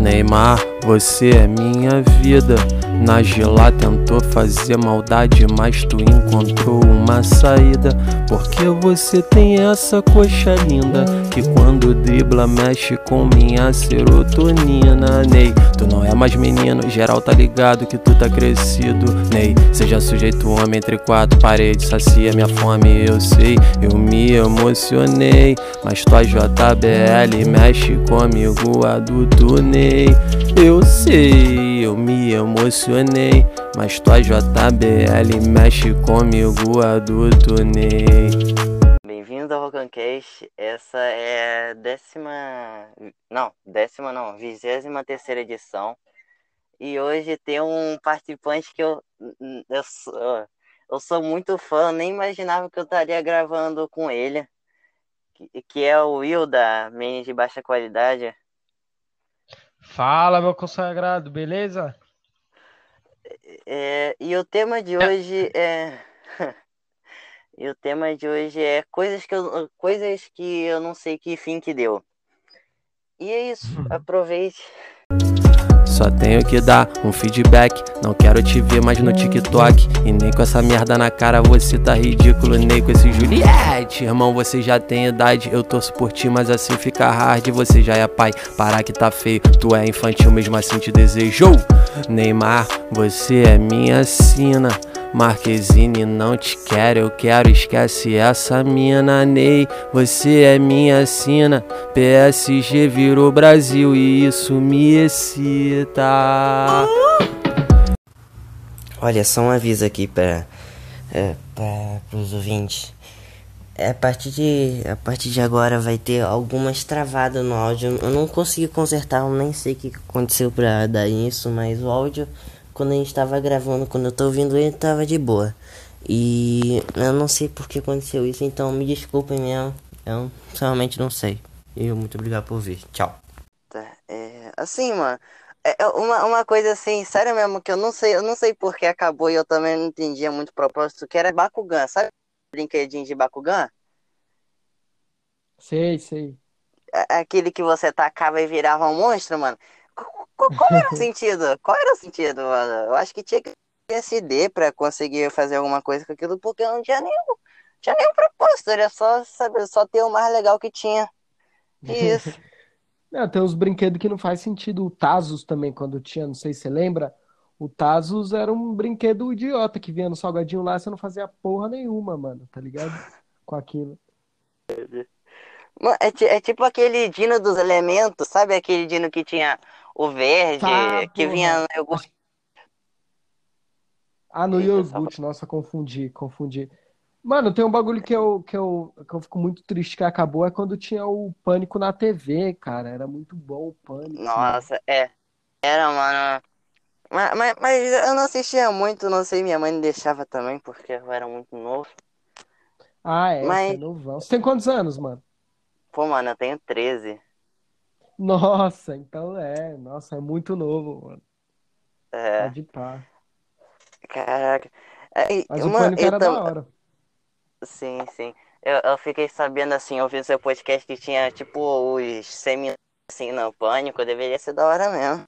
Neymar, você é minha vida. Na Gila tentou fazer maldade, mas tu encontrou uma saída. Porque você tem essa coxa linda que quando dribla mexe com minha serotonina. Ney, tu não é mais menino, geral tá ligado que tu tá crescido. Ney, seja sujeito homem entre quatro paredes, sacia minha fome, eu sei. Eu me emocionei, mas tua JBL mexe comigo, adulto Ney. Eu sei, eu me emocionei, mas tua JBL mexe comigo, adulto Ney. Bem-vindo ao Rocancast. Essa é décima. Não, décima não, vigésima terceira edição. E hoje tem um participante que eu, eu, sou, eu sou muito fã, nem imaginava que eu estaria gravando com ele, que, que é o Will da Menes de Baixa Qualidade. Fala, meu consagrado, beleza? É, e o tema de hoje é. e o tema de hoje é coisas que eu, coisas que eu não sei que fim que deu. E é isso, aproveite. Só tenho que dar um feedback. Não quero te ver mais no TikTok. E nem com essa merda na cara você tá ridículo. Nem com esse Juliette. Irmão, você já tem idade. Eu torço por ti, mas assim fica hard. Você já é pai. Parar que tá feio. Tu é infantil, mesmo assim te desejou. Neymar, você é minha sina. Marquezine, não te quero, eu quero, esquece essa mina, Ney. Você é minha sina. PSG virou Brasil e isso me excita. Olha, só um aviso aqui para é, os ouvintes. É, a partir de a partir de agora vai ter algumas travadas no áudio. Eu não consegui consertar, eu nem sei o que aconteceu para dar isso, mas o áudio quando a gente tava gravando, quando eu tô ouvindo ele, tava de boa. E eu não sei por que aconteceu isso, então me desculpem mesmo. Eu realmente não sei. E muito obrigado por vir. Tchau. Tá, é. Assim, mano. É uma, uma coisa assim, sério mesmo, que eu não sei, eu não sei por que acabou e eu também não entendia muito o propósito, que era Bakugan. Sabe brinquedinho de Bakugan? Sei, sei. Aquele que você tacava e virava um monstro, mano. Qual era o sentido? Qual era o sentido, mano? Eu acho que tinha que ter SD pra conseguir fazer alguma coisa com aquilo, porque não tinha nenhum, tinha nenhum propósito, era só saber, só ter o mais legal que tinha. Isso. não, tem uns brinquedos que não faz sentido. O Tazos também, quando tinha, não sei se você lembra. O Tazos era um brinquedo idiota que vinha no salgadinho lá, você não fazia porra nenhuma, mano, tá ligado? Com aquilo. É, é tipo aquele Dino dos Elementos, sabe aquele Dino que tinha o verde, tá, que porra. vinha no iogurte. Ah, no Eita, iogurte, nossa, confundi, confundi. Mano, tem um bagulho que eu, que, eu, que eu fico muito triste que acabou, é quando tinha o Pânico na TV, cara. Era muito bom o Pânico. Nossa, mano. é. Era, mano. Mas, mas, mas, eu não assistia muito, não sei, minha mãe me deixava também, porque eu era muito novo. Ah, é, mas... você é novão. Você tem quantos anos, mano? Pô, mano, eu tenho 13. Nossa, então é. Nossa, é muito novo, mano. É. Pode pá. Caraca. É, Mas uma, o Pânico era tam... da hora. Sim, sim. Eu, eu fiquei sabendo, assim, ouvindo seu podcast que tinha, tipo, os semi assim, no Pânico. Deveria ser da hora mesmo.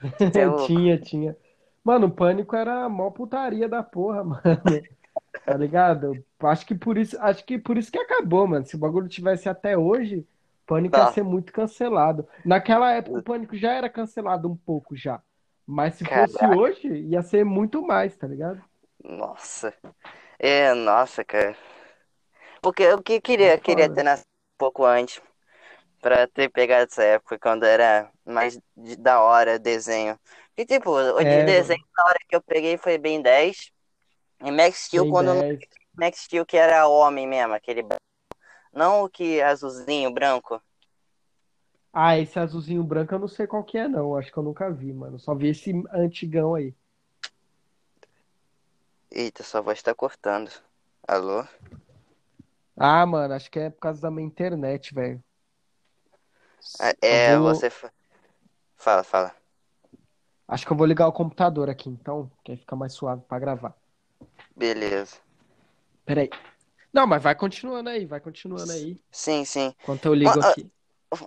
Eu... tinha, tinha. Mano, o Pânico era a maior putaria da porra, mano. Tá ligado? Acho que por isso, acho que por isso que acabou, mano. Se o bagulho tivesse até hoje Pânico tá. ia ser muito cancelado. Naquela época o Pânico já era cancelado um pouco já. Mas se Caraca. fosse hoje, ia ser muito mais, tá ligado? Nossa. É, nossa, cara. Porque eu que queria, queria ter nascido um pouco antes. Pra ter pegado essa época, quando era mais da hora desenho. E tipo, o é, desenho na hora que eu peguei foi bem 10. E Max Steel, quando 10. Max Steel que era homem mesmo, aquele não o que é azulzinho, branco. Ah, esse azulzinho branco eu não sei qual que é, não. Acho que eu nunca vi, mano. Só vi esse antigão aí. Eita, sua voz tá cortando. Alô? Ah, mano, acho que é por causa da minha internet, velho. Ah, é, vou... você. Fala, fala. Acho que eu vou ligar o computador aqui, então, que aí fica mais suave pra gravar. Beleza. Peraí. Não, mas vai continuando aí, vai continuando aí. Sim, sim. Enquanto eu ligo aqui.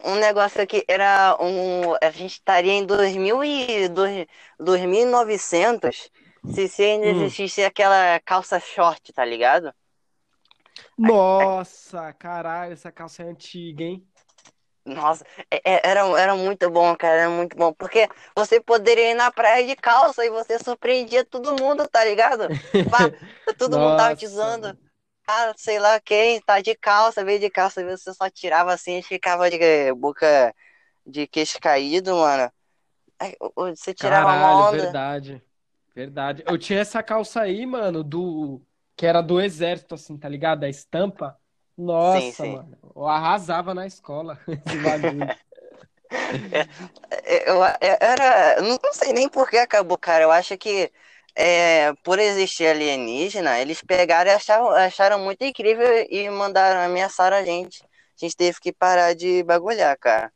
um negócio aqui era um. A gente estaria em 2000 e, 2900 se, se ainda hum. existisse aquela calça short, tá ligado? Nossa, caralho, essa calça é antiga, hein? Nossa, é, é, era, era muito bom, cara, era muito bom. Porque você poderia ir na praia de calça e você surpreendia todo mundo, tá ligado? todo mundo tava te usando. Ah, sei lá quem, tá de calça, veio de calça, você só tirava assim e ficava de boca de queixo caído, mano. Você tirava Caralho, uma onda. verdade. Verdade. Eu tinha essa calça aí, mano, do. Que era do exército, assim, tá ligado? A estampa. Nossa, sim, sim. mano. Eu arrasava na escola esse bagulho. É, é, eu, eu, era. Não sei nem por que acabou, cara. Eu acho que é, por existir alienígena, eles pegaram e acharam, acharam muito incrível e mandaram ameaçar a gente. A gente teve que parar de bagulhar, cara.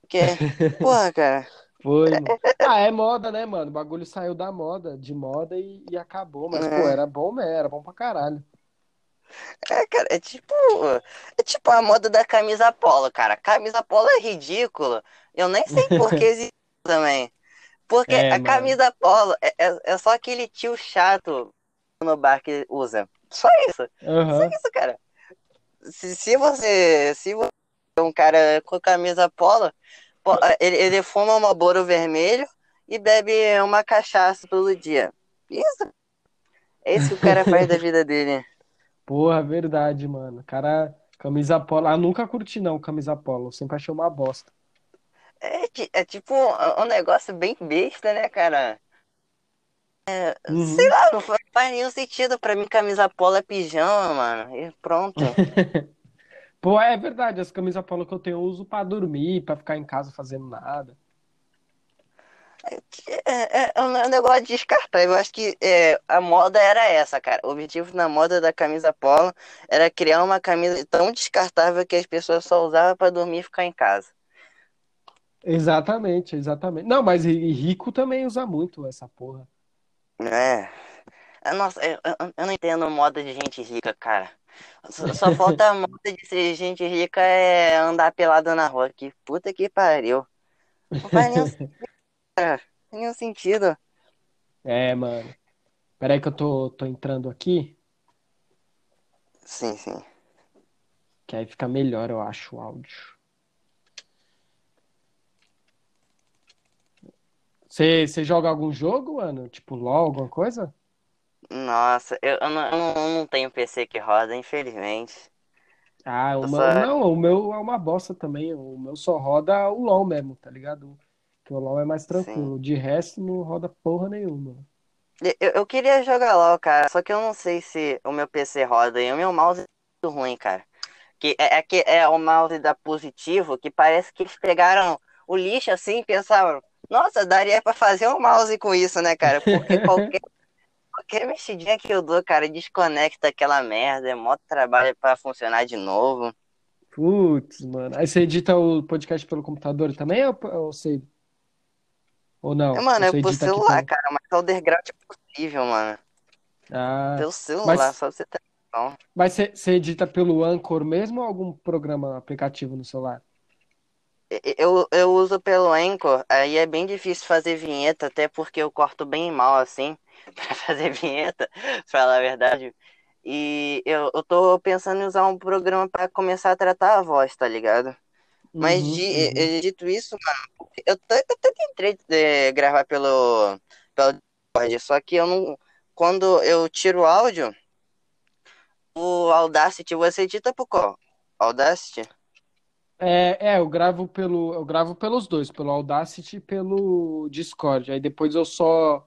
Porque, porra, cara. Foi. Mano. Ah, é moda, né, mano? O bagulho saiu da moda, de moda e, e acabou. Mas, é. pô, era bom mesmo, era bom pra caralho. É, cara, é tipo. É tipo a moda da camisa polo, cara. Camisa polo é ridículo. Eu nem sei por que existe também. Porque é, a camisa polo é, é, é, só aquele tio chato no bar que usa. Só isso. Uhum. Só isso, cara. Se, se você. Se você é um cara com camisa polo, ele, ele fuma uma boro vermelho e bebe uma cachaça todo dia. Isso. É isso que o cara faz da vida dele. Porra, verdade, mano. Cara, camisa polo. Ah, nunca curti não, camisa polo. Sempre achei uma bosta. É, é tipo um, um negócio bem besta, né, cara? É, uhum. Sei lá, não faz nenhum sentido pra mim camisa polo é pijama, mano. E pronto. Pô, é verdade, as camisas polo que eu tenho eu uso pra dormir, pra ficar em casa fazendo nada. É, é, é um negócio de descartar. Eu acho que é, a moda era essa, cara. O objetivo na moda da camisa polo era criar uma camisa tão descartável que as pessoas só usavam para dormir e ficar em casa. Exatamente, exatamente. Não, mas rico também usa muito essa porra. É. é nossa, eu, eu não entendo moda de gente rica, cara. Só, só falta a moda de ser gente rica é andar pelado na rua. Que puta que pariu. Não faz nenhum sentido, cara. Nenhum sentido. É, mano. Peraí que eu tô, tô entrando aqui. Sim, sim. Que aí fica melhor, eu acho, o áudio. Você, você joga algum jogo, mano? Tipo LOL, alguma coisa? Nossa, eu, eu, não, eu não tenho PC que roda, infelizmente. Ah, o meu, só... não, o meu é uma bosta também. O meu só roda o LoL mesmo, tá ligado? Porque o LoL é mais tranquilo. Sim. De resto, não roda porra nenhuma. Eu, eu queria jogar LoL, cara, só que eu não sei se o meu PC roda e o meu mouse é muito ruim, cara. Que é, é, que é o mouse da Positivo, que parece que eles pegaram o lixo assim e pensaram, nossa, daria pra fazer um mouse com isso, né, cara? Porque qualquer, qualquer mexidinha que eu dou, cara, desconecta aquela merda, é mó trabalho pra funcionar de novo. Putz, mano. Aí você edita o podcast pelo computador também ou, ou você. Ou não? É, mano, é pro celular, cara, mas é o underground é possível, mano. Ah, pelo celular, mas... só você ter Mas você edita pelo Anchor mesmo ou algum programa aplicativo no celular? Eu, eu uso pelo Anchor, aí é bem difícil fazer vinheta, até porque eu corto bem mal assim, pra fazer vinheta, pra falar a verdade. E eu, eu tô pensando em usar um programa para começar a tratar a voz, tá ligado? Mas uhum, de, uhum. Dito isso, mano, eu até tentei é, gravar pelo, pelo Discord, só que eu não. Quando eu tiro o áudio, o Audacity, você edita por qual? Audacity? É, é, eu gravo pelo, eu gravo pelos dois, pelo Audacity e pelo Discord. Aí depois eu só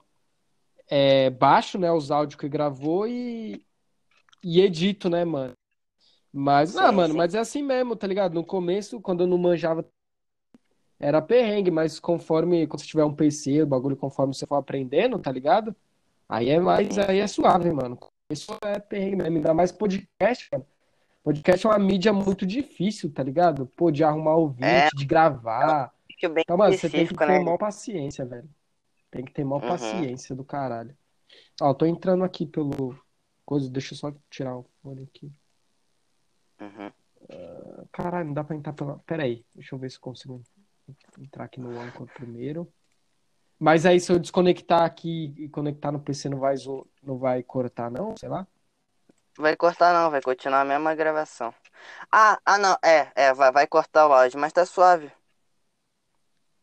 é, baixo, né, os áudios que gravou e, e edito, né, mano. Mas, sim, não, mano, sim. mas é assim mesmo, tá ligado? No começo, quando eu não manjava, era perrengue, mas conforme, quando você tiver um PC, o bagulho, conforme você for aprendendo, tá ligado? Aí é mais, aí é suave, mano. Isso é perrengue mesmo, ainda mais podcast, mano. Podcast é uma mídia muito difícil, tá ligado? Pô, de arrumar ouvinte, é, de gravar. É um então, mano, você tem que ter né? maior paciência, velho. Tem que ter maior uhum. paciência do caralho. Ó, eu tô entrando aqui pelo. Coisa, deixa eu só tirar o fone aqui. Uhum. Uh, Caralho, não dá pra entrar pela. Pera aí, deixa eu ver se consigo entrar aqui no Anchor primeiro. Mas aí se eu desconectar aqui e conectar no PC não vai, não vai cortar, não? Sei lá. Vai cortar não, vai continuar a mesma gravação. Ah, ah não, é, é, vai, vai cortar o áudio, mas tá suave.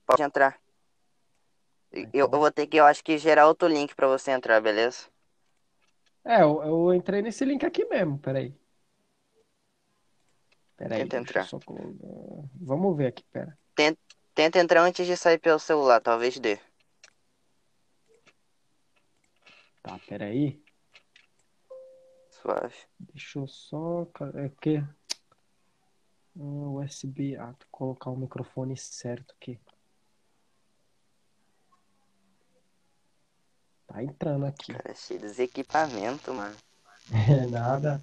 Pode entrar. Eu, eu vou ter que, eu acho que gerar outro link pra você entrar, beleza? É, eu, eu entrei nesse link aqui mesmo, peraí. Peraí, Tenta entrar. Só... Vamos ver aqui, pera. Tenta, tenta entrar antes de sair pelo celular, talvez dê. Tá, peraí. Suave. Deixa eu só. É que. USB. Ah, colocar o microfone certo aqui. Tá entrando aqui. Cara, cheio dos equipamentos, mano. É nada.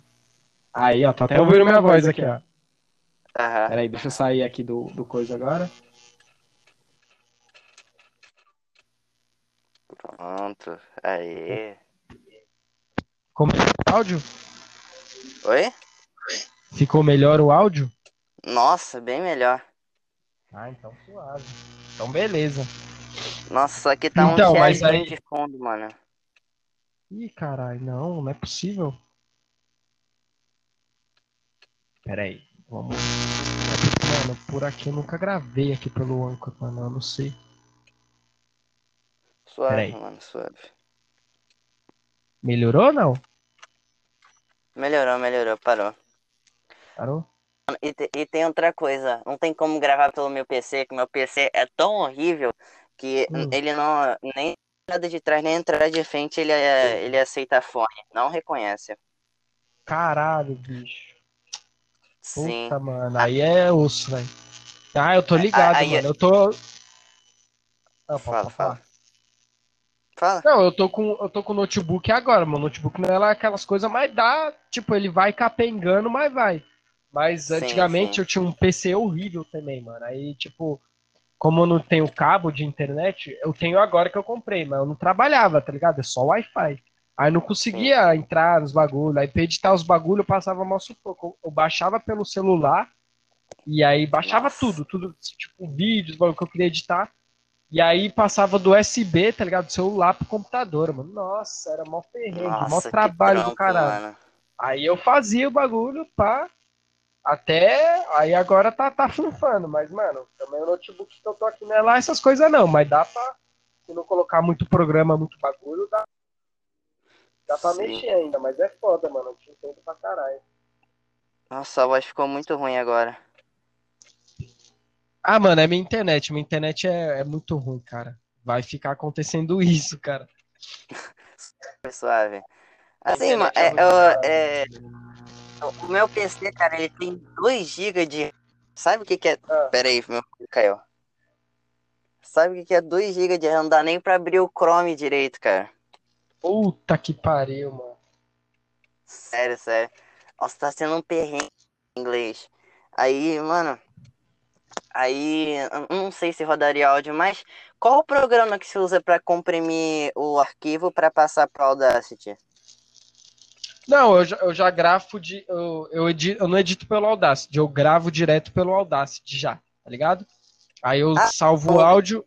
Aí, ó, tá até ouvindo minha voz aqui, ó. Aham. Peraí, deixa eu sair aqui do, do coisa agora. Pronto. Aí. Como é o áudio? Oi? Ficou melhor o áudio? Nossa, bem melhor. Ah, então suave. Então beleza. Nossa, só que tá Então, um mas aí- de fundo, mano. Ih, caralho, não, não é possível. Peraí, vamos. Mano, por aqui eu nunca gravei aqui pelo Anchor, mano, eu não sei. Suave, mano, suave. Melhorou ou não? Melhorou, melhorou, parou. Parou? E, e tem outra coisa, não tem como gravar pelo meu PC, que meu PC é tão horrível que Hum. ele não. Nem entrada de trás, nem entrada de frente ele, é, ele aceita fone. Não reconhece. Caralho, bicho. Sim. Puta, mano, aí é osso, velho. Ah, eu tô ligado, Aí- mano. Eu tô. Ah, Fala, fala. Fala. Não, eu tô com eu tô com notebook agora, meu notebook não é aquelas coisas, mas dá, tipo, ele vai capengando, mas vai. Mas Sim, antigamente sim. eu tinha um PC horrível também, mano. Aí, tipo, como eu não tenho cabo de internet, eu tenho agora que eu comprei, mas eu não trabalhava, tá ligado? É só Wi-Fi. Aí não conseguia entrar nos bagulhos. Aí pra editar os bagulhos eu passava mal sufoco. Eu- Eu baixava pelo celular e aí baixava Nossa. tudo, tudo, tipo, vídeos, bagulho que eu queria editar. E aí passava do USB, tá ligado? Do celular pro computador, mano. Nossa, era mó perrengue, mó Nossa, que trabalho do caralho. mano. Aí eu fazia o bagulho, pá. Até. Aí agora tá, tá funfando, mas, mano, também o notebook que eu tô aqui não é lá essas coisas não, mas dá pra. Se não colocar muito programa, muito bagulho, dá. Dá pra Sim. mexer ainda, mas é foda, mano. Eu te entendo pra caralho. Nossa, a voz ficou muito ruim agora. Ah, mano, é minha internet. Minha internet é, é muito ruim, cara. Vai ficar acontecendo isso, cara. Suave. Assim, mano, é é, é, o meu PC, cara, ele tem 2 GB de. Sabe o que que é? Ah. Pera aí, meu caiu. Sabe o que que é 2 GB de RAM? Não dá nem pra abrir o Chrome direito, cara. Puta que pariu, mano. Sério, sério. Nossa, tá sendo um perrengue em inglês. Aí, mano. Aí, não sei se rodaria áudio, mas qual o programa que se usa pra comprimir o arquivo pra passar pro Audacity? Não, eu já, eu já grafo de. Eu, eu, edi- eu não edito pelo Audacity, eu gravo direto pelo Audacity já, tá ligado? Aí eu Ah, salvo o áudio.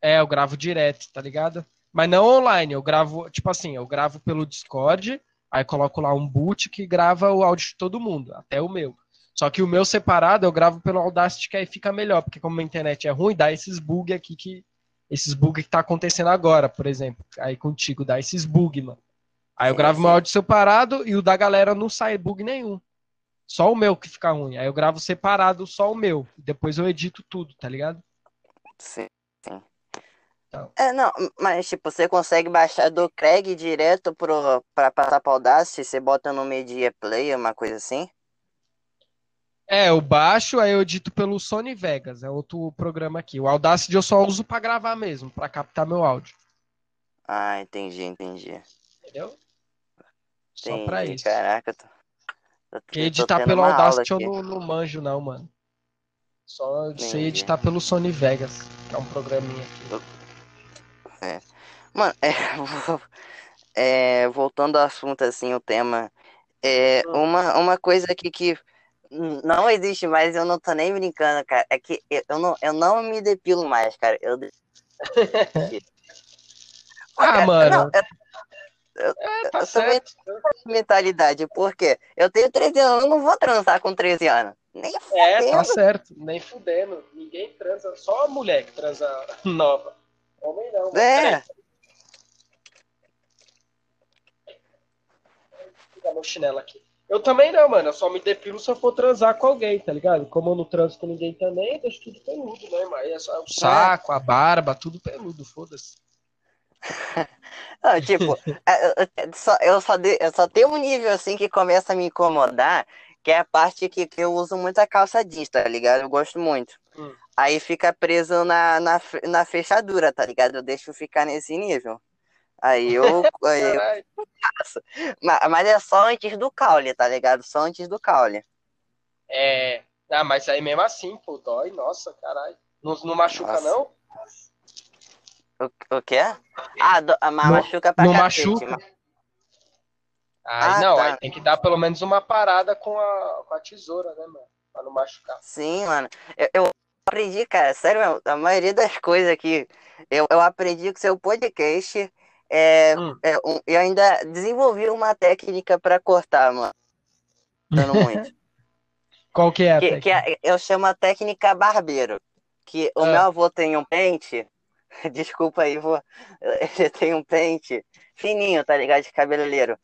É, eu gravo direto, tá ligado? Mas não online, eu gravo, tipo assim, eu gravo pelo Discord, aí coloco lá um boot que grava o áudio de todo mundo, até o meu. Só que o meu separado eu gravo pelo Audacity, que aí fica melhor, porque como a internet é ruim, dá esses bug aqui que. Esses bug que tá acontecendo agora, por exemplo. Aí contigo, dá esses bug, mano. Aí eu Sim, gravo sim. meu áudio separado e o da galera não sai bug nenhum. Só o meu que fica ruim. Aí eu gravo separado só o meu. Depois eu edito tudo, tá ligado? Sim, sim. Então. É, não, mas tipo, você consegue baixar do Craig direto pro, pra passar pro Audacity? Você bota no Media Player, uma coisa assim? É, eu baixo, aí eu edito pelo Sony Vegas, é outro programa aqui. O Audacity eu só uso pra gravar mesmo, pra captar meu áudio. Ah, entendi, entendi. Entendeu? Só Entendi, pra isso. caraca. Tô, tô, Porque tô editar pelo Audacity eu não, não manjo, não, mano. Só sei Entendi. editar pelo Sony Vegas, que é um programinha aqui. Mano, é, é, voltando ao assunto, assim, o tema, é, Hum. uma, uma coisa aqui que Não existe mais, eu não tô nem brincando, cara. É que eu não, eu não me depilo mais, cara. Eu... ah, mano. Não, eu, eu, é, tá eu certo. mentalidade, porque eu tenho 13 anos, eu não vou transar com 13 anos. Nem fudendo. É, tá certo, nem fudendo. Ninguém transa, só a mulher que transa nova. Homem não. É. Vou meu chinelo aqui. Eu também não, mano. Eu só me depilo se eu for transar com alguém, tá ligado? Como eu não transo com ninguém também, deixo tudo peludo, né? Mas é só o saco, a barba, tudo peludo, foda-se. Não, tipo, é, eu só, eu, só de, eu só tenho um nível assim que começa a me incomodar, que é a parte que, que eu uso muito a calça jeans, tá ligado? Eu gosto muito. Hum. Aí fica preso na, na, na fechadura, tá ligado? Eu deixo ficar nesse nível. Aí eu, aí eu. Mas, mas, é só antes do caule, tá ligado? Só antes do caule. É. Ah, mas aí mesmo assim, pô, dói, nossa, caralho. Não, não machuca, nossa. não? O, o quê? Ah, do, ah, mas machuca pra Não cacete, machuca? Mas... ah, não, tá. aí tem que dar pelo menos uma parada com a, com a tesoura, né, mano? Pra não machucar. Sim, mano. Eu, eu aprendi, cara, sério, a maioria das coisas aqui, eu, eu aprendi com seu podcast. É, hum. é, eu ainda desenvolvi uma técnica para cortar, mano. Dando muito. Qual que é que? Que é, eu chamo a técnica barbeiro. Que o ah. meu avô tem um pente Desculpa aí, vou. Ele tem um pente fininho, tá ligado? De cabeleireiro.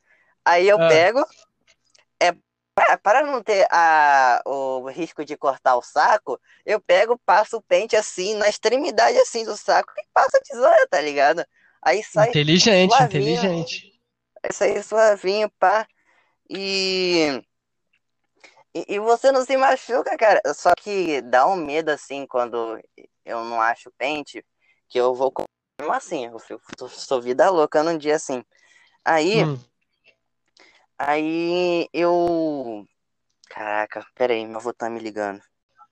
Aí eu ah. pego. É, para não ter a, o risco de cortar o saco, eu pego, passo o pente assim, na extremidade assim do saco e passo a tesoura, tá ligado? Aí sai. Inteligente, suavinho, inteligente. Aí sai suavinho, pá. E, e. Você não se machuca, cara. Só que dá um medo assim quando eu não acho pente que eu vou mesmo assim, eu sou vida louca num dia assim. Aí, hum. aí eu. Caraca, peraí, meu avô tá me ligando.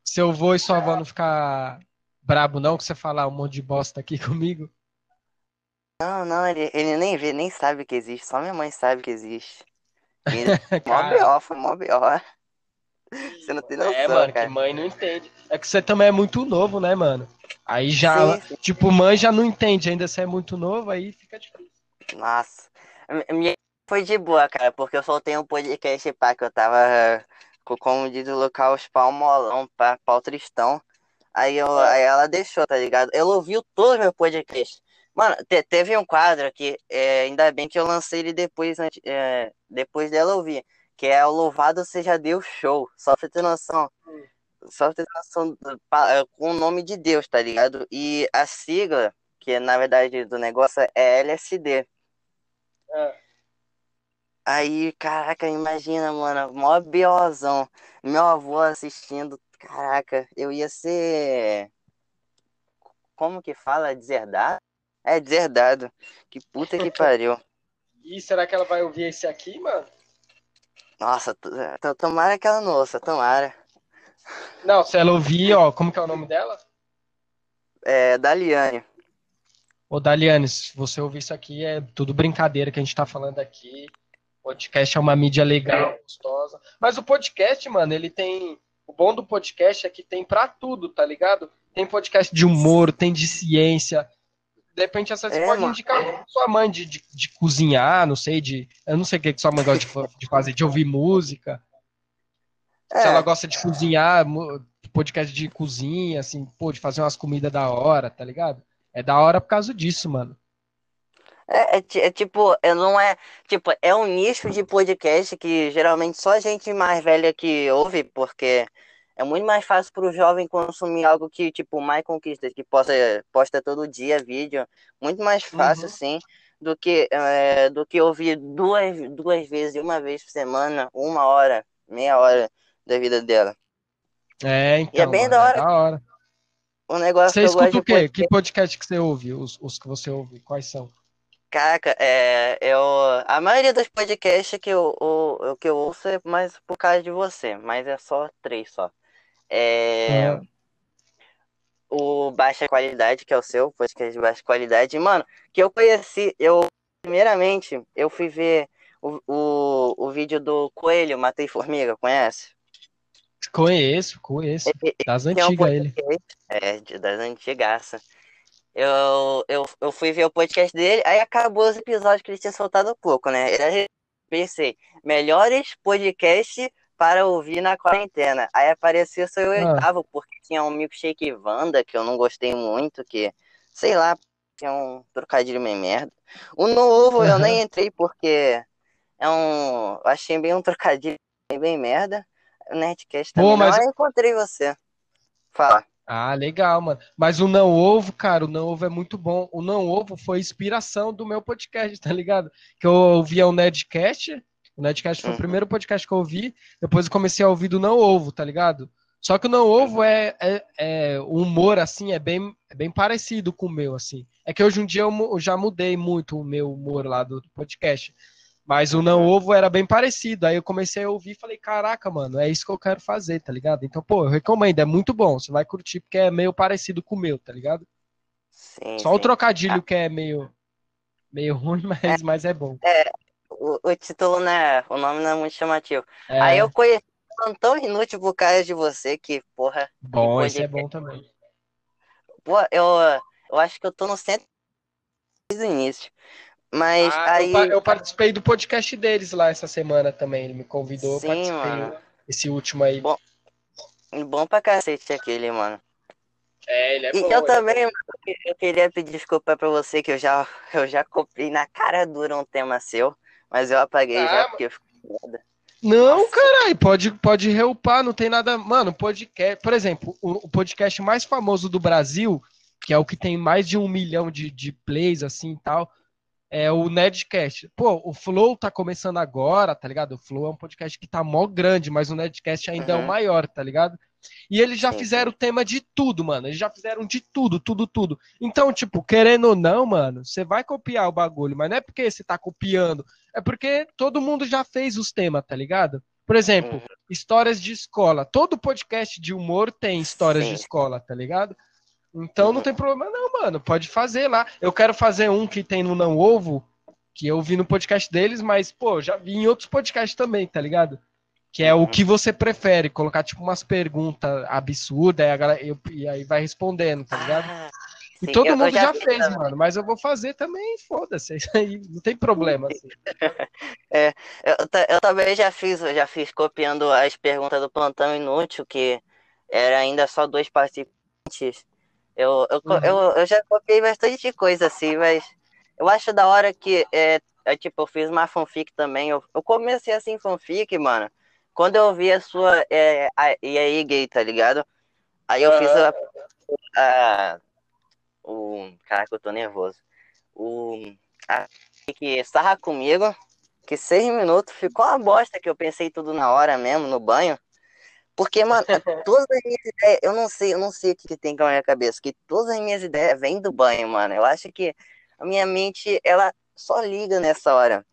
Seu avô e sua avó não ficar brabo não que você falar um monte de bosta aqui comigo? Não, não, ele, ele nem vê, nem sabe que existe, só minha mãe sabe que existe. Ele, mó B.O., foi mó B.O. Você não tem é, noção, É, mano, cara. que mãe não entende. É que você também é muito novo, né, mano? Aí já, sim, sim. tipo, mãe já não entende, ainda você é muito novo, aí fica difícil. Nossa. Minha foi de boa, cara, porque eu soltei um podcast, pá, que eu tava, como diz o local, os palmolão, pá, pau tristão. Aí, eu, aí ela deixou, tá ligado? Ela ouviu todos os meus podcasts. Mano, te, teve um quadro aqui, é, ainda bem que eu lancei ele depois, é, depois dela ouvir que é o Louvado Seja Deus Show. Só pra ter noção. Só pra ter noção é, com o nome de Deus, tá ligado? E a sigla, que na verdade do negócio é LSD. É. Aí, caraca, imagina, mano, mó biozão. Meu avô assistindo, caraca, eu ia ser. Como que fala? Deserdado? É, deserdado. Que puta que pariu. E será que ela vai ouvir esse aqui, mano? Nossa, tomara que ela não ouça, tomara. Não, se ela ouvir, ó, como que é o nome dela? É, Daliane. Ô, Daliane, se você ouvir isso aqui, é tudo brincadeira que a gente tá falando aqui. Podcast é uma mídia legal, gostosa. Mas o podcast, mano, ele tem. O bom do podcast é que tem pra tudo, tá ligado? Tem podcast de humor, tem de ciência, de repente você é, pode mano. indicar sua mãe de, de, de, cozinhar, não sei, de. Eu não sei o que, que sua mãe gosta de, de fazer, de ouvir música. É. Se ela gosta de cozinhar, podcast de cozinha, assim, pô, de fazer umas comidas da hora, tá ligado? É da hora por causa disso, mano. É, é, é, tipo, é, não é. Tipo, é um nicho de podcast que geralmente só gente mais velha que ouve, porque é muito mais fácil para o jovem consumir algo que, tipo, mais conquista, que possa, posta todo dia vídeo. Muito mais fácil, uhum. assim, do que, é, do que ouvir duas, duas vezes, uma vez por semana, uma hora, meia hora da vida dela. É, então. E é então, bem da hora. É da hora. O negócio você escuta o quê? Podcast... Que podcast que você ouve? Os, os que você ouve? Quais são? Caraca, é, eu, a maioria dos podcasts que eu, eu, que eu ouço é mais por causa de você, mas é só três só. É, é. O Baixa Qualidade, que é o seu podcast de baixa qualidade. Mano, que eu conheci, eu, primeiramente, eu fui ver o, o, o vídeo do Coelho, Matei Formiga, conhece? Conheço, conheço. Das antigas um ele. É, das antigas. Eu, eu, eu fui ver o podcast dele, aí acabou os episódios que ele tinha soltado pouco, né? Ele pensei, melhores podcasts para ouvir na quarentena. Aí apareceu só o ah. oitavo, porque tinha um milkshake Wanda, que eu não gostei muito, que, sei lá, tinha um trocadilho meio merda. O novo eu nem entrei porque é um. Eu achei bem um trocadilho bem merda. O Nerdcast também. Pô, mas... não, eu encontrei você. Fala. Ah, legal, mano. Mas o Não Ovo, cara, o Não Ovo é muito bom. O Não Ovo foi inspiração do meu podcast, tá ligado? Que eu ouvia o Nerdcast. O Nerdcast foi uhum. o primeiro podcast que eu ouvi. Depois eu comecei a ouvir do Não Ovo, tá ligado? Só que o Não Ovo é, é, é, o humor, assim, é bem, é bem parecido com o meu, assim. É que hoje em dia eu, eu já mudei muito o meu humor lá do, podcast. Mas o não ovo era bem parecido. Aí eu comecei a ouvir e falei, caraca, mano, é isso que eu quero fazer, tá ligado? Então, pô, eu recomendo, é muito bom. Você vai curtir porque é meio parecido com o meu, tá ligado? Sim, Só sim. o trocadilho ah. que é meio, meio ruim, mas é, mas é bom. É, o, o título, né? O nome não é muito chamativo. É. Aí eu conheci tão inútil por causa de você que, porra. Bom, esse é bom também. Pô, eu, eu acho que eu tô no centro desde o início. Mas ah, aí. Eu, eu, participei do podcast deles lá essa semana também. Ele me convidou, Sim, eu participei mano. esse último aí. Bom, bom pra cacete aquele, mano. É, ele é e bom. eu também, mano, eu queria pedir desculpa pra você que eu já, eu já copiei na cara dura um tema seu, mas eu apaguei ah, já porque eu fico foda. Não, caralho, pode, pode reupar, não tem nada. Mano, podcast. Por exemplo, o, o, podcast mais famoso do Brasil, que é o que tem mais de um milhão de, de plays, assim e tal, é o Nerdcast. Pô, o Flow tá começando agora, tá ligado? O Flow é um podcast que tá mó grande, mas o Nerdcast ainda uhum. é o maior, tá ligado? E eles já sim, fizeram o tema de tudo, mano. Eles já fizeram de tudo, tudo, tudo. Então, tipo, querendo ou não, mano, você vai copiar o bagulho, mas não é porque você tá copiando, é porque todo mundo já fez os temas, tá ligado? Por exemplo, uhum. histórias de escola. Todo podcast de humor tem histórias sim. de escola, tá ligado? Então não tem problema não, mano. Pode fazer lá. Eu quero fazer um que tem no Não Ovo, que eu vi no podcast deles, mas, pô, já vi em outros podcasts também, tá ligado? Que é o que você prefere, colocar tipo umas perguntas absurdas e, galera, eu, e aí vai respondendo, tá ligado? Ah, e sim, todo mundo já, já fez, também. mano, mas eu vou fazer também, foda-se, isso aí não tem problema. Assim. é, eu, eu também já fiz, eu já fiz copiando as perguntas do plantão inútil, que era ainda só dois participantes eu, eu, uhum. eu, eu já copiei bastante coisa assim, mas eu acho da hora que, é, é tipo, eu fiz uma fanfic também. Eu, eu comecei assim, fanfic, mano, quando eu vi a sua. É, a, e aí, gay, tá ligado? Aí eu fiz a, a, O. Caraca, eu tô nervoso. O. A, que sarra comigo, que seis minutos ficou uma bosta que eu pensei tudo na hora mesmo, no banho. Porque, mano, todas as minhas ideias, eu não sei, eu não sei o que, que tem com a minha cabeça, que todas as minhas ideias vêm do banho, mano. Eu acho que a minha mente, ela só liga nessa hora.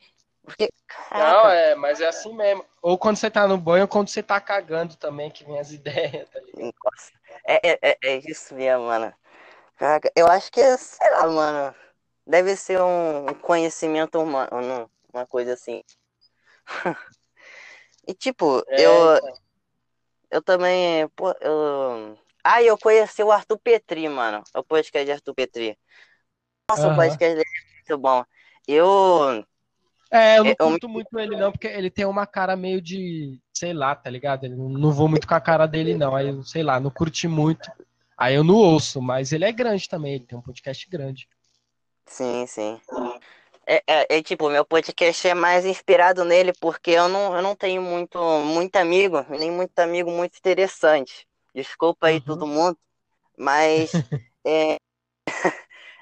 Porque, caraca. Não, é, mas é assim mesmo. Ou quando você tá no banho, ou quando você tá cagando também, que vem as ideias, tá ligado? É, é, é, é isso mesmo, mano. Caraca, eu acho que, sei lá, mano, deve ser um conhecimento humano, uma coisa assim. e tipo, é, eu. Então eu também. Pô, eu... Ah, eu conheci o Arthur Petri, mano. O podcast de Arthur Petri. Nossa, uhum. o podcast dele é muito bom. Eu. É, eu não eu, curto eu... muito ele, não, porque ele tem uma cara meio de. Sei lá, tá ligado? Eu não vou muito com a cara dele, não. Aí, sei lá, não curti muito. Aí eu não ouço, mas ele é grande também, ele tem um podcast grande. Sim, sim. É, é, é, tipo, meu podcast é mais inspirado nele porque eu não, eu não tenho muito, muito amigo, nem muito amigo muito interessante. Desculpa aí uhum. todo mundo, mas é,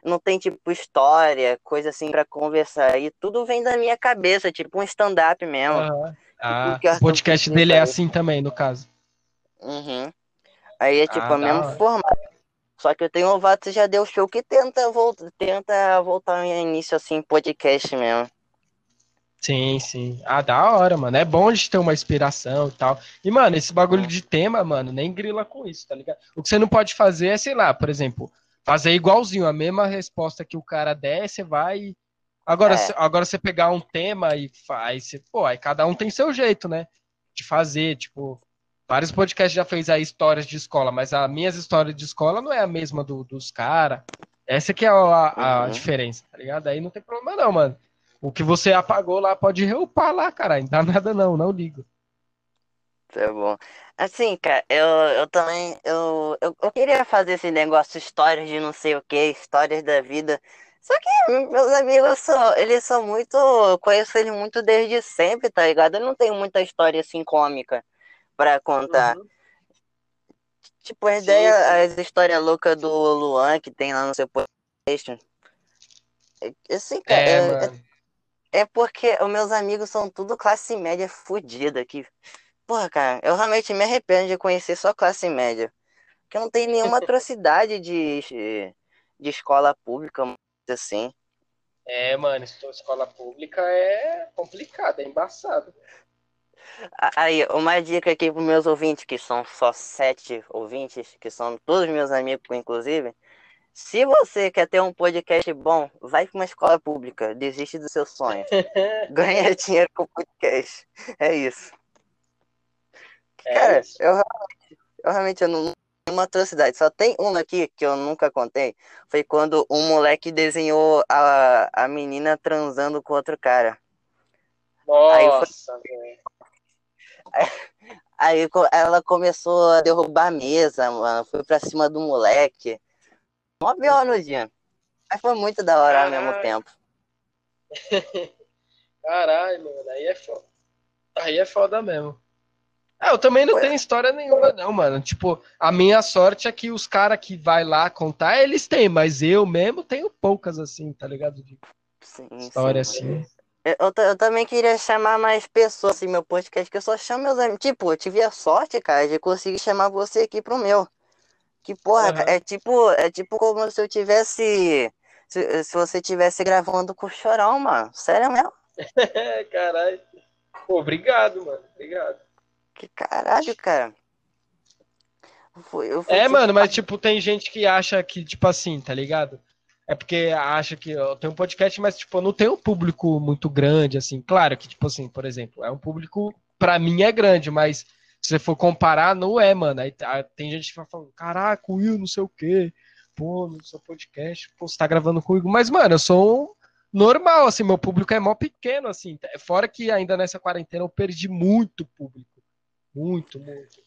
não tem tipo história, coisa assim para conversar. E tudo vem da minha cabeça, tipo um stand-up mesmo. Uhum. Ah, o podcast dele é assim também, no caso. Uhum. Aí é tipo ah, o mesmo formato. Só que eu tenho Lovato já deu show que tenta, volta, tenta voltar ao início assim, podcast mesmo. Sim, sim. Ah, da hora, mano. É bom a gente ter uma inspiração e tal. E, mano, esse bagulho de tema, mano, nem grila com isso, tá ligado? O que você não pode fazer é, sei lá, por exemplo, fazer igualzinho, a mesma resposta que o cara der, você vai. Agora, é. agora você pegar um tema e faz, pô, aí cada um tem seu jeito, né? De fazer, tipo, Vários podcasts já fez aí histórias de escola, mas as minhas histórias de escola não é a mesma do, dos caras. Essa que é a, a uhum. diferença, tá ligado? Aí não tem problema não, mano. O que você apagou lá pode reupar lá, cara. Não dá nada não, não ligo. Tá bom. Assim, cara, eu, eu também. Eu, eu, eu queria fazer esse negócio, histórias de não sei o que, histórias da vida. Só que meus amigos são, eles são muito. Eu conheço eles muito desde sempre, tá ligado? Eu não tenho muita história assim cômica pra contar. Uhum. Tipo, a ideia, as histórias loucas do Luan que tem lá no seu podcast. É, assim, cara, é, é, é, porque os meus amigos são tudo classe média fodida aqui. Porra, cara, eu realmente me arrependo de conhecer só classe média. Porque não tem nenhuma atrocidade de, de escola pública, assim. É, mano, escola pública é complicado, é embaçado. Aí, uma dica aqui para meus ouvintes, que são só sete ouvintes, que são todos meus amigos, inclusive. Se você quer ter um podcast bom, vai para uma escola pública, desiste do seu sonho. Ganha dinheiro com podcast. É isso. É Cara, isso. Eu, realmente, eu realmente eu não uma atrocidade. Só tem uma aqui que eu nunca contei. Foi quando um moleque desenhou a, a menina transando com outro cara. Nossa, aí, foi... aí, ela começou a derrubar a mesa, mano. Foi pra cima do moleque. Mó pior no dia. Mas foi muito da hora Caralho. ao mesmo tempo. Caralho, mano. Aí é foda. Aí é foda mesmo. É, eu também não tenho história nenhuma, não, mano. Tipo, a minha sorte é que os caras que vai lá contar, eles têm, mas eu mesmo tenho poucas, assim, tá ligado? De sim, história sim. assim. Eu, eu, também queria chamar mais pessoas, assim, meu podcast, que eu só chamo meus amigos. Tipo, eu tive a sorte, cara, de conseguir chamar você aqui pro meu. Que, porra, uhum. é tipo, é tipo como se eu tivesse. Se, se você tivesse gravando com o Chorão, mano. Sério mesmo? Caralho. Obrigado, mano. Obrigado. Que caralho, cara. Eu fui, eu fui é, tipo... mano, mas tipo, tem gente que acha que, tipo assim, tá ligado? É porque acha que eu tenho um podcast, mas tipo, eu não tenho um público muito grande, assim. Claro que, tipo assim, por exemplo, é um público, pra mim é grande, mas se você for comparar, não é, mano. Aí tá, tem gente que vai falando, caraca, Will, não sei o quê. Pô, no seu podcast, pô, você tá gravando comigo. Mas, mano, eu sou um normal, assim, meu público é mó pequeno, assim. Fora que ainda nessa quarentena eu perdi muito público. Muito, muito.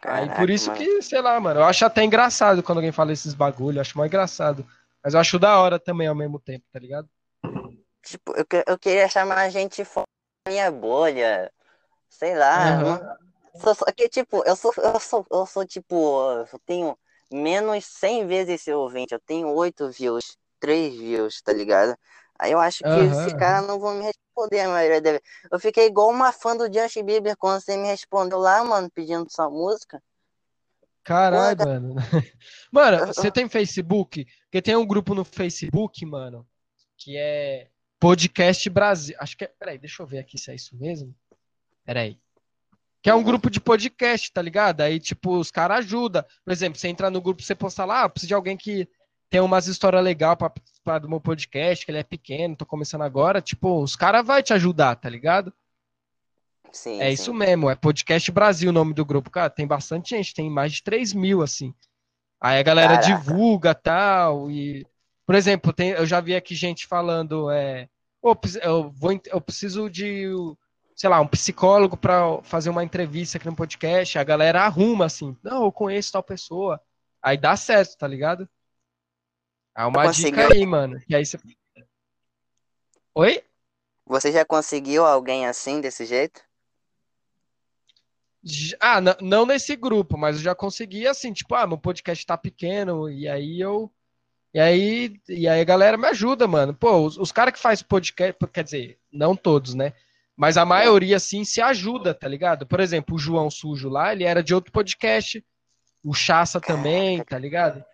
Caraca, Aí por isso mano. que, sei lá, mano, eu acho até engraçado quando alguém fala esses bagulho, eu acho mais engraçado. Mas eu acho da hora também ao mesmo tempo, tá ligado? Tipo, eu, eu queria chamar a gente fora da minha bolha. Sei lá. Uhum. Só, só que, tipo, eu sou, eu sou, eu sou, tipo, eu tenho menos 100 vezes seu ouvinte. Eu tenho 8 views, 3 views, tá ligado? Aí eu acho que uhum. esse cara não vão me responder a maioria. Eu fiquei igual uma fã do Justin Bieber quando você me respondeu lá, mano, pedindo sua música. Caralho, mano. Mano, você tem Facebook? Porque tem um grupo no Facebook, mano, que é Podcast Brasil. Acho que é. Peraí, deixa eu ver aqui se é isso mesmo. Peraí. Que é um grupo de podcast, tá ligado? Aí, tipo, os caras ajudam. Por exemplo, você entra no grupo, você posta lá, ah, precisa de alguém que tem umas histórias legais pra participar do meu podcast, que ele é pequeno, tô começando agora, tipo, os caras vão te ajudar, tá ligado? Sim, é sim. isso mesmo, é Podcast Brasil o nome do grupo. Cara, tem bastante gente, tem mais de 3 mil, assim. Aí a galera Caraca. divulga tal, e... Por exemplo, tem, eu já vi aqui gente falando, é... Oh, eu, vou, eu preciso de, sei lá, um psicólogo para fazer uma entrevista aqui no podcast. A galera arruma, assim, não, eu conheço tal pessoa. Aí dá certo, tá ligado? É uma dica aí, mano. E aí você... Oi? Você já conseguiu alguém assim, desse jeito? Ah, não nesse grupo, mas eu já consegui assim, tipo, ah, meu podcast tá pequeno, e aí eu. E aí, e aí a galera me ajuda, mano. Pô, os, os caras que faz podcast, quer dizer, não todos, né? Mas a maioria, assim, se ajuda, tá ligado? Por exemplo, o João Sujo lá, ele era de outro podcast. O Chassa também, tá ligado?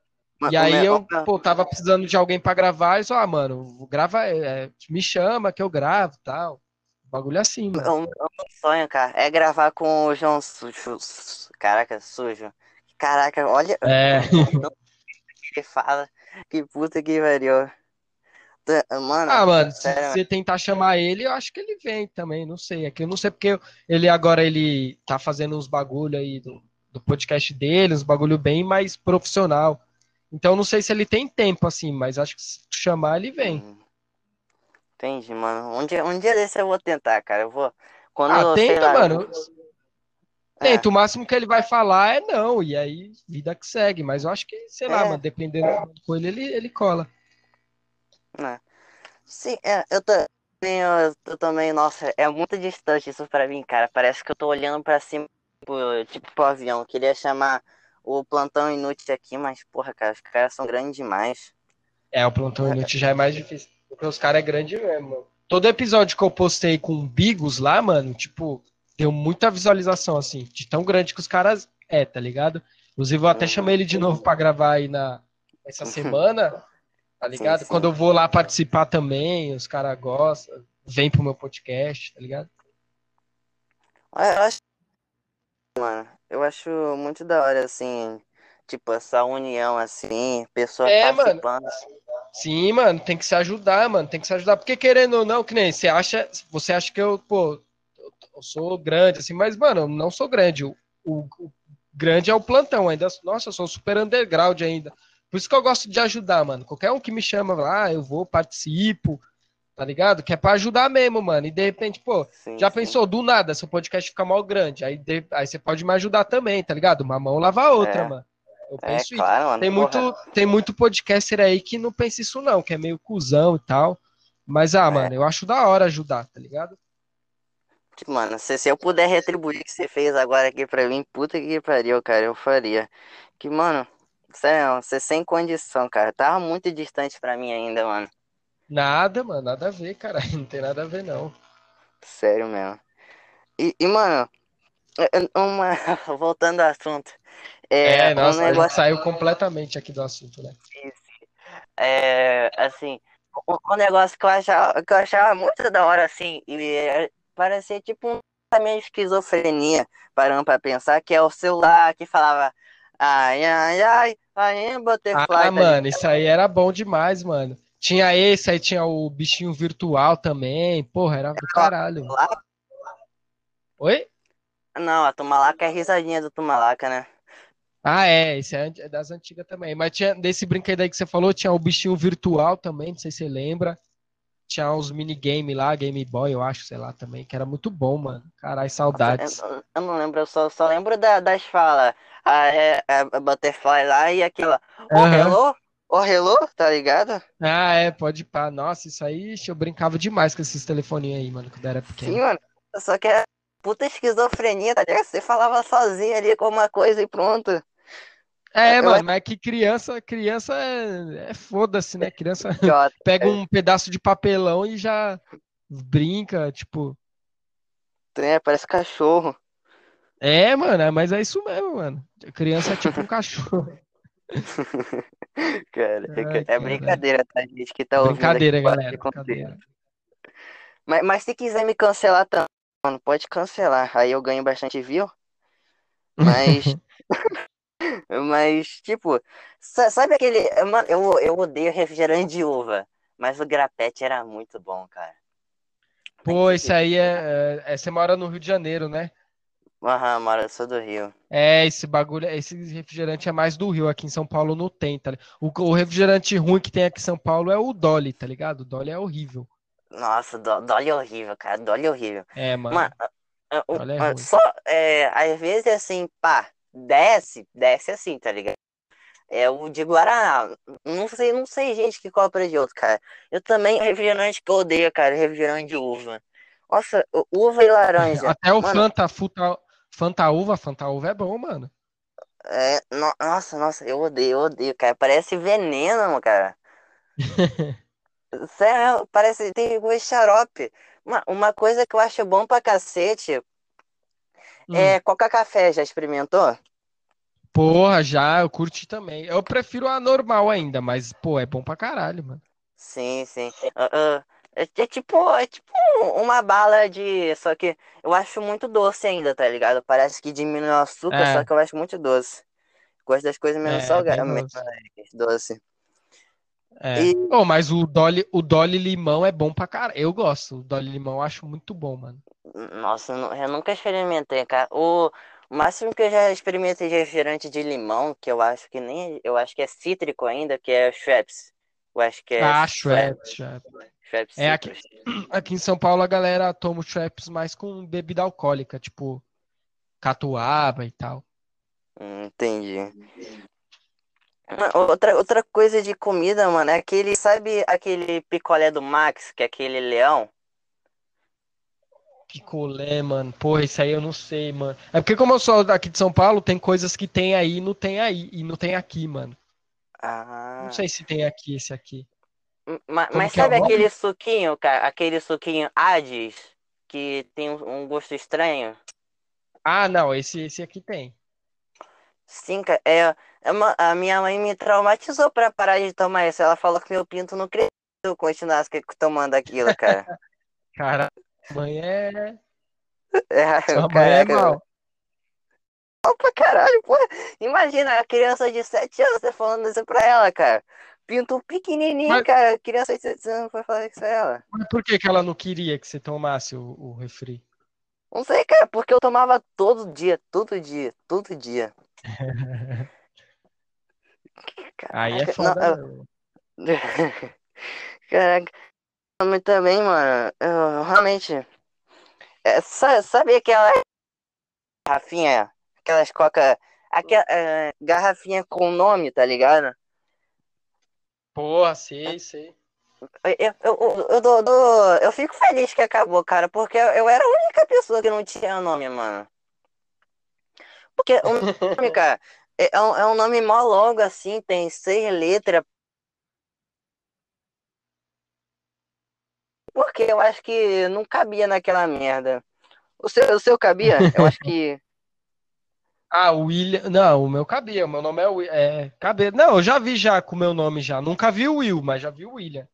E aí eu, pô, tava precisando de alguém para gravar, e só, ah, mano, grava, é, me chama que eu gravo tal. Bagulho assim, mano. O meu sonho, cara, é gravar com o João Sujo. Caraca, sujo. Caraca, olha. É. Ele fala. Que puta que pariu. Mano, ah, mano, se você tentar chamar ele, eu acho que ele vem também, não sei. É que eu não sei porque ele agora ele tá fazendo uns bagulho aí do, do podcast dele, uns bagulho bem mais profissional. Então não sei se ele tem tempo assim, mas acho que se chamar ele vem. Hum. Entendi, mano. Um dia, um dia desse eu vou tentar, cara. Eu vou. Quando, ah, tenta, lá, mano. Tenta, é. o máximo que ele vai falar é não, e aí vida que segue. Mas eu acho que, sei lá, é. mano, dependendo do coelho, ele, ele cola. É. Sim, é, eu, tô, eu, eu também, nossa, é muito distante isso pra mim, cara. Parece que eu tô olhando pra cima, tipo, tipo pro avião. Eu queria chamar o plantão inútil aqui, mas, porra, cara, os caras são grandes demais. É, o plantão inútil já é mais difícil. Porque os caras é grande mesmo, mano. Todo episódio que eu postei com Bigos lá, mano, tipo, deu muita visualização, assim, de tão grande que os caras é, tá ligado? Inclusive, eu até chamei ele de novo para gravar aí na, essa semana, tá ligado? Sim, sim. Quando eu vou lá participar também, os caras gostam, vem pro meu podcast, tá ligado? Eu acho, mano, eu acho muito da hora, assim, tipo, essa união, assim, pessoa é, participando. Mano. Sim, mano, tem que se ajudar, mano, tem que se ajudar, porque querendo ou não, que nem, você acha, você acha que eu, pô, eu sou grande, assim, mas, mano, eu não sou grande. O, o, o, grande é o plantão ainda. Nossa, eu sou super underground ainda. Por isso que eu gosto de ajudar, mano. Qualquer um que me chama lá, eu vou, participo, tá ligado? Que é pra ajudar mesmo, mano. E de repente, pô, sim, já sim. pensou do nada, seu podcast fica mal grande. Aí, de, aí você pode me ajudar também, tá ligado? Uma mão lava a outra, é. mano. Eu é, penso é, claro, isso. Mano, tem, muito, tem muito podcaster aí que não pensa isso, não, que é meio cuzão e tal. Mas, ah, é. mano, eu acho da hora ajudar, tá ligado? Mano, se, se eu puder retribuir o que você fez agora aqui pra mim, puta que pariu, cara, eu faria. Que, mano, sério, você sem condição, cara. Tava muito distante pra mim ainda, mano. Nada, mano, nada a ver, cara. Não tem nada a ver, não. Sério mesmo. E, e mano, é, é, uma... voltando ao assunto. É, é nossa, um negócio... a gente saiu completamente aqui do assunto, né? É, assim, um negócio que eu achava, que eu achava muito da hora, assim, e parecia tipo um também esquizofrenia, parando pra pensar, que é o celular que falava ai, ai, ai, ai, butterfly. Ah, tá mano, isso aí era bom demais, mano. Tinha esse, aí tinha o bichinho virtual também, porra, era do caralho. Oi? Não, a Tumalaca é a risadinha do Tumalaca, né? Ah, é, esse é, é das antigas também. Mas tinha, desse brinquedo aí que você falou, tinha o bichinho virtual também, não sei se você lembra. Tinha uns minigame lá, Game Boy, eu acho, sei lá, também, que era muito bom, mano. Caralho, saudades. Eu, eu, não lembro, eu só, só lembro da, das falas. A, é, a, Butterfly lá e aquela. Uhum. hello? Ô, hello? Tá ligado? Ah, é, pode pá. Nossa, isso aí, eu brincava demais com esses telefoninhos aí, mano, quando era pequeno. Sim, mano. Só que é puta esquizofrenia, tá ligado? Você falava sozinho ali com uma coisa e pronto. É, mano, mas é que criança, criança é, é foda-se, né? Criança pega um pedaço de papelão e já brinca, tipo. É, parece cachorro. É, mano, é, mas é isso mesmo, mano. A criança é tipo um cachorro. cara, Ai, é brincadeira, tá, gente? Que tá brincadeira, ouvindo galera. Brincadeira. Mas, mas se quiser me cancelar também, mano, pode cancelar. Aí eu ganho bastante view. Mas. Mas, tipo, sabe aquele. Mano, eu, eu odeio refrigerante de uva, mas o grapete era muito bom, cara. Pô, isso aí é, é, é. Você mora no Rio de Janeiro, né? Aham, mora, eu sou do Rio. É, esse bagulho, esse refrigerante é mais do Rio, aqui em São Paulo não tem, tá O, o refrigerante ruim que tem aqui em São Paulo é o Dolly, tá ligado? O Dolly é horrível. Nossa, do, Dolly é horrível, cara, Dolly é horrível. É, mano. Mano, é só, é, às vezes, assim, pá, desce, desce assim, tá ligado? É o de Guaraná. Não sei, não sei gente que compra de outro, cara. Eu também, refrigerante que eu odeio, cara, refrigerante de uva. Nossa, uva e laranja. Até o mano, Fanta, Fanta, Fanta uva, Fanta uva é bom, mano. É, no, nossa, nossa, eu odeio, eu odeio, cara. Parece veneno, cara. Sério, parece, tem gosto de xarope. Uma, uma coisa que eu acho bom pra cacete Hum. É, Coca Café, já experimentou? Porra, já, eu curti também. Eu prefiro a normal ainda, mas, pô, é bom pra caralho, mano. Sim, sim. Uh, uh, é, é, tipo, é tipo uma bala de. Só que eu acho muito doce ainda, tá ligado? Parece que diminui o açúcar, é. só que eu acho muito doce. Gosto das coisas menos é, salgadas, menos doce. É. E... Oh, mas o Dolly, o Dolly Limão é bom pra cara. Eu gosto. O Dolly Limão eu acho muito bom, mano. Nossa, eu nunca experimentei, cara. O máximo que eu já experimentei de refrigerante de limão, que eu acho que nem. Eu acho que é cítrico ainda, que é Schweppes. Eu acho que é. Ah, Schweppes. Schweppes. É aqui, aqui em São Paulo a galera toma o Schweppes mais com bebida alcoólica, tipo catuaba e tal. Hum, entendi. Outra, outra coisa de comida, mano, é aquele, sabe aquele picolé do Max, que é aquele leão? Picolé, mano. Porra, isso aí eu não sei, mano. É porque como eu sou daqui de São Paulo, tem coisas que tem aí e não tem aí. E não tem aqui, mano. Ah. Não sei se tem aqui esse aqui. Mas, mas é sabe é aquele suquinho, cara? Aquele suquinho Hades, que tem um gosto estranho? Ah, não, esse, esse aqui tem. Sim, cara. É, é uma, a minha mãe me traumatizou pra parar de tomar isso. Ela falou que meu pinto não cresceu se eu continuasse tomando aquilo, cara. cara, mãe é. é Sua mãe é mal. Opa, caralho, pô. Imagina a criança de 7 anos você falando isso pra ela, cara. Pinto pequenininho, Mas... cara. Criança de 7 anos foi falar isso pra ela. Mas por que, que ela não queria que você tomasse o, o refri? Não sei, cara, porque eu tomava todo dia, todo dia, todo dia. Caraca, Aí é foda. Não, eu... Caraca, mas também, mano, eu realmente. É, sabe aquela garrafinha, aquelas coca. Aquela é, garrafinha com nome, tá ligado? Porra, sei, sei. Eu, eu, eu, dou, dou, eu fico feliz que acabou, cara, porque eu era a única pessoa que não tinha nome, mano. Porque o nome, cara, é, um, é um nome mó longo assim, tem seis letras. Porque eu acho que não cabia naquela merda. O seu, o seu cabia? Eu acho que. Ah, William. Não, o meu cabia. O meu nome é, Will... é cabia. Não, eu já vi já com o meu nome já. Nunca vi o Will, mas já vi o William.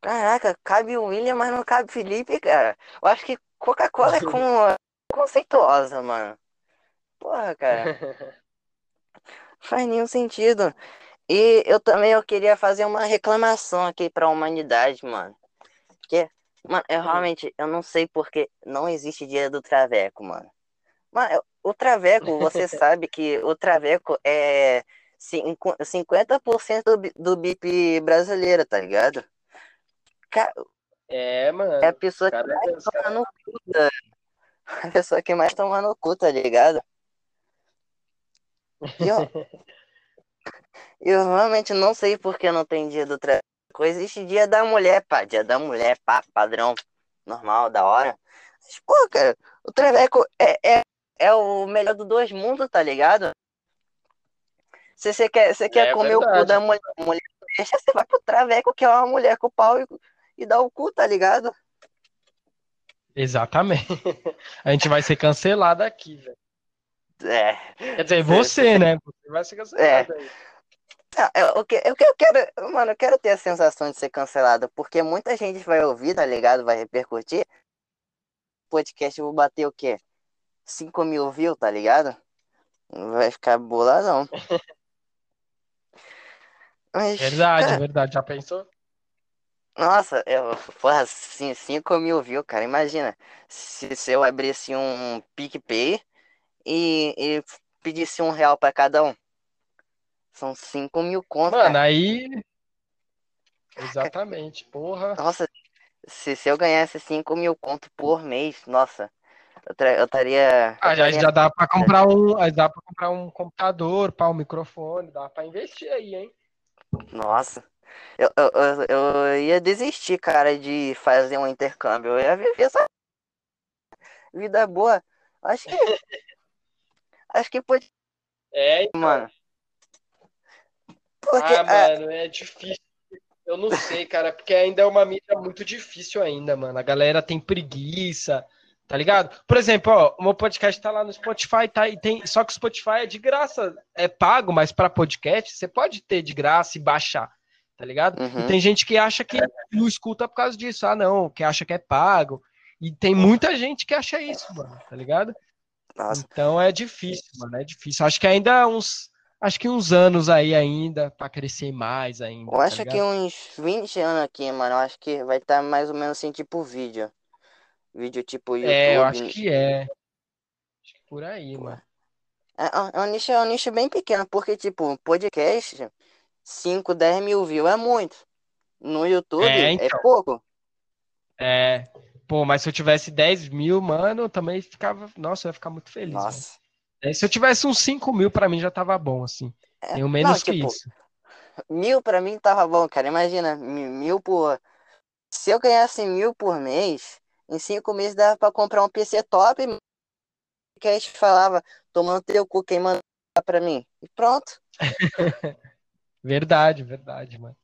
Caraca, cabe o William, mas não cabe Felipe, cara. Eu acho que Coca-Cola é com... conceituosa, mano. Porra, cara. Faz nenhum sentido. E eu também eu queria fazer uma reclamação aqui pra humanidade, mano. Que, mano, eu realmente eu não sei porque não existe dia do Traveco, mano. Mano, o Traveco, você sabe que o Traveco é 50% do, do BIP brasileiro, tá ligado? é, mano. É a pessoa que mais toma no cu, tá? A pessoa que mais toma no cu, tá ligado? E eu, eu realmente não sei por que não tem dia do traveco. Existe dia da mulher, pá. Dia da mulher, pá, padrão, normal, da hora. Mas, pô, cara, o traveco é, é, é o melhor dos dois mundos, tá ligado? Se você quer, você quer é comer verdade. o cu da mulher, mulher deixa, você vai pro traveco, que é uma mulher com o pau e, e dá o cu, tá ligado? Exatamente. A gente vai ser cancelado aqui, velho. É. Quer dizer, você, né? Você vai ser cancelado é. aí. Não, eu, eu, eu, eu quero, mano, eu quero ter a sensação de ser cancelado, porque muita gente vai ouvir, tá ligado? Vai repercutir. Podcast eu vou bater o quê? 5 mil views, tá ligado? Vai ficar boladão. Mas, verdade, cara, verdade. Já pensou? Nossa, eu, porra, assim, 5 mil views, cara. Imagina. Se, se eu abrisse um PicPay e, e pedisse um real pra cada um. São 5 mil contas. Mano, aí. Exatamente, porra. Nossa, se, se eu ganhasse 5 mil conto por mês, nossa, eu estaria. Ah, já, já dá pra comprar um. Dá pra comprar um computador, para um microfone, dá pra investir aí, hein? Nossa. Eu, eu, eu, eu ia desistir, cara, de fazer um intercâmbio. Eu ia viver essa vida boa. Acho que Acho que pode. É, então. mano. Porque, ah, é... mano, é difícil. Eu não sei, cara, porque ainda é uma mídia muito difícil ainda, mano. A galera tem preguiça, tá ligado? Por exemplo, ó, o meu podcast tá lá no Spotify, tá? E tem, só que o Spotify é de graça, é pago, mas para podcast você pode ter de graça e baixar, tá ligado? Uhum. E tem gente que acha que não escuta por causa disso, ah, não, que acha que é pago. E tem muita gente que acha isso, mano, tá ligado? Nossa. Então é difícil, mano, é difícil. Acho que ainda uns. acho que uns anos aí ainda, pra crescer mais ainda. Eu tá acho que uns 20 anos aqui, mano. Eu acho que vai estar tá mais ou menos assim, tipo vídeo. Vídeo tipo YouTube. É, eu acho que é. Acho que por aí, mano. É, é, um nicho, é um nicho bem pequeno, porque, tipo, podcast, 5, 10 mil views é muito. No YouTube é, é então. é pouco. É. Pô, mas se eu tivesse 10 mil, mano, eu também ficava. Nossa, eu ia ficar muito feliz. Nossa. É, se eu tivesse uns 5 mil, pra mim já tava bom, assim. É, Tenho menos não, que tipo, isso. Mil pra mim tava bom, cara. Imagina, mil por. Se eu ganhasse mil por mês, em cinco meses dava pra comprar um PC top. Que a gente falava, tomando teu cu, quem manda pra mim. E pronto. verdade, verdade, mano.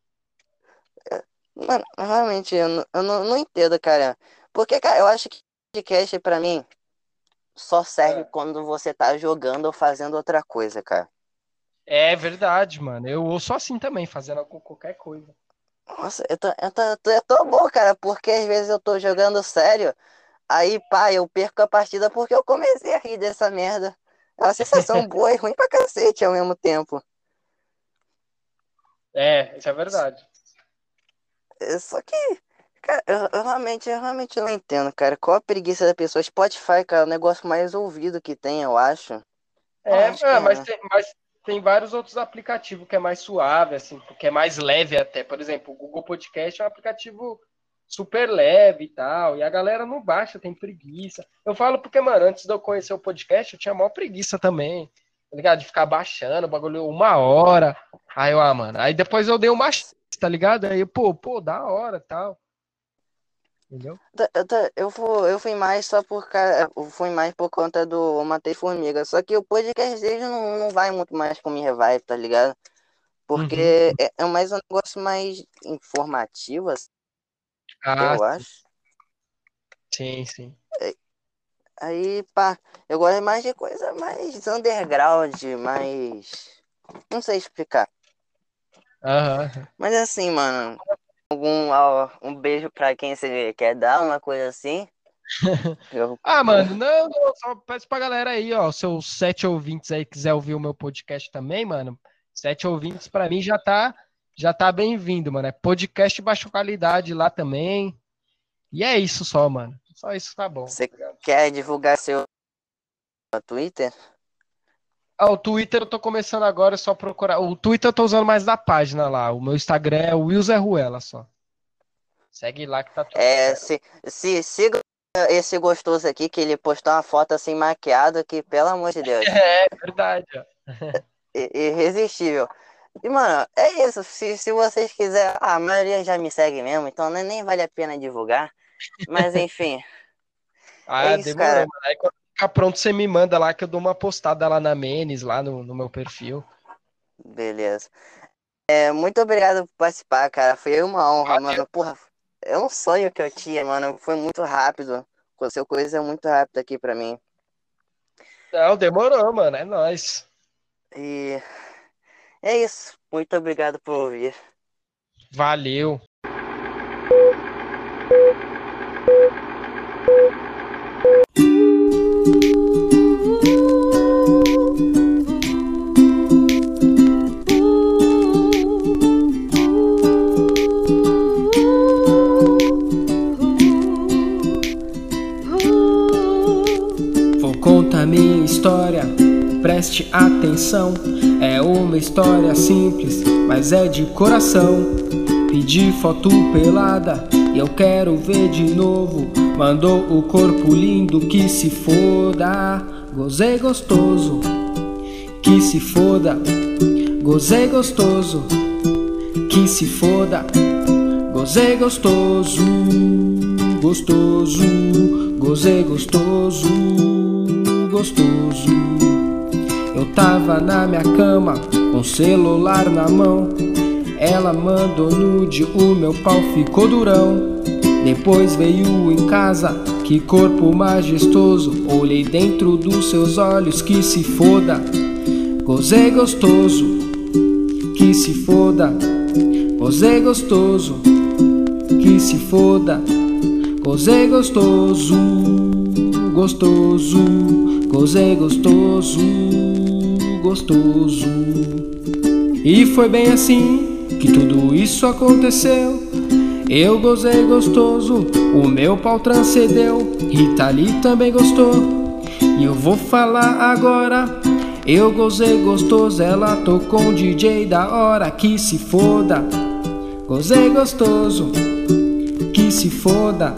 Mano, realmente, eu, não, eu não, não entendo, cara. Porque, cara, eu acho que podcast pra mim só serve é. quando você tá jogando ou fazendo outra coisa, cara. É verdade, mano. Eu sou assim também, fazendo qualquer coisa. Nossa, eu tô, eu, tô, eu tô bom, cara, porque às vezes eu tô jogando sério, aí, pá, eu perco a partida porque eu comecei a rir dessa merda. É uma sensação boa e ruim pra cacete ao mesmo tempo. É, isso é verdade. É, só que, cara, eu, eu, realmente, eu realmente não entendo, cara. Qual a preguiça da pessoa? Spotify, cara, é o negócio mais ouvido que tem, eu acho. É, acho é, mas, tem, mas tem vários outros aplicativos que é mais suave, assim, que é mais leve até. Por exemplo, o Google Podcast é um aplicativo super leve e tal, e a galera não baixa, tem preguiça. Eu falo porque, mano, antes de eu conhecer o podcast, eu tinha maior preguiça também, tá ligado? De ficar baixando o bagulho uma hora. Aí eu, ah, mano, aí depois eu dei uma tá ligado? Aí, pô, pô, da hora tal. Entendeu? Eu fui, eu fui mais só por fui mais por conta do Matei Formiga. Só que o podcast dele não, não vai muito mais com minha vibe, tá ligado? Porque uhum. é, é, mais um negócio mais informativo, assim, ah, eu sim. acho. Sim, sim. É, aí, pá, eu gosto mais de coisa mais underground, mais. Não sei explicar. Uhum. Mas assim, mano, algum um beijo pra quem você quer dar, uma coisa assim. Eu... ah, mano, não, não, só peço pra galera aí, ó, seus sete ouvintes aí quiser ouvir o meu podcast também, mano. Sete ouvintes pra mim já tá já tá bem-vindo, mano. É podcast baixa qualidade lá também. E é isso só, mano. Só isso tá bom. Você quer divulgar seu Twitter? Ah, o Twitter eu tô começando agora, é só procurar. O Twitter eu tô usando mais da página lá. O meu Instagram é Wilson Ruela só. Segue lá que tá tudo. É, se, se siga esse gostoso aqui, que ele postou uma foto assim maquiada, que pelo amor de Deus. É, verdade. Irresistível. E, mano, é isso. Se, se vocês quiserem. Ah, a maioria já me segue mesmo, então nem vale a pena divulgar. Mas enfim. ah, é isso, demorou, cara. Mano. Aí quando ficar pronto, você me manda lá que eu dou uma postada lá na Menes, lá no, no meu perfil. Beleza. É, muito obrigado por participar, cara. Foi uma honra, Valeu. mano. Porra, é um sonho que eu tinha, mano. Foi muito rápido. Aconteceu coisa muito rápida aqui pra mim. Não, demorou, mano. É nóis. E é isso. Muito obrigado por ouvir. Valeu. História, preste atenção. É uma história simples, mas é de coração. Pedi foto pelada e eu quero ver de novo. Mandou o corpo lindo que se foda. Gozei gostoso, que se foda. Gozei gostoso, que se foda. Gozei gostoso, gostoso, gozei gostoso gostoso. Eu tava na minha cama, com celular na mão. Ela mandou nude, o meu pau ficou durão. Depois veio em casa, que corpo majestoso. Olhei dentro dos seus olhos, que se foda. Gozei gostoso, que se foda. Gozei gostoso, que se foda. Gozei gostoso, gostoso. Gozei gostoso, gostoso. E foi bem assim que tudo isso aconteceu. Eu gozei gostoso, o meu pau transcendeu. Rita Lee também gostou. E eu vou falar agora. Eu gozei gostoso, ela tocou um DJ da hora que se foda. Gozei gostoso, que se foda.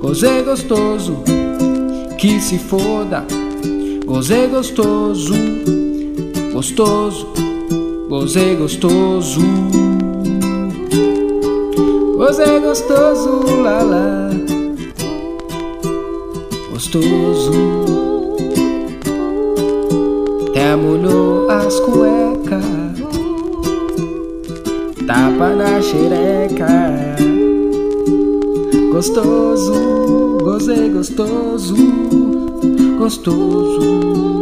Gozei gostoso, que se foda. Gozei gostoso, gostoso, gozei gostoso. Gozei gostoso, lá lá. Gostoso. Até molhou as cuecas. Tapa na xereca. Gostoso, gozei gostoso gostoso.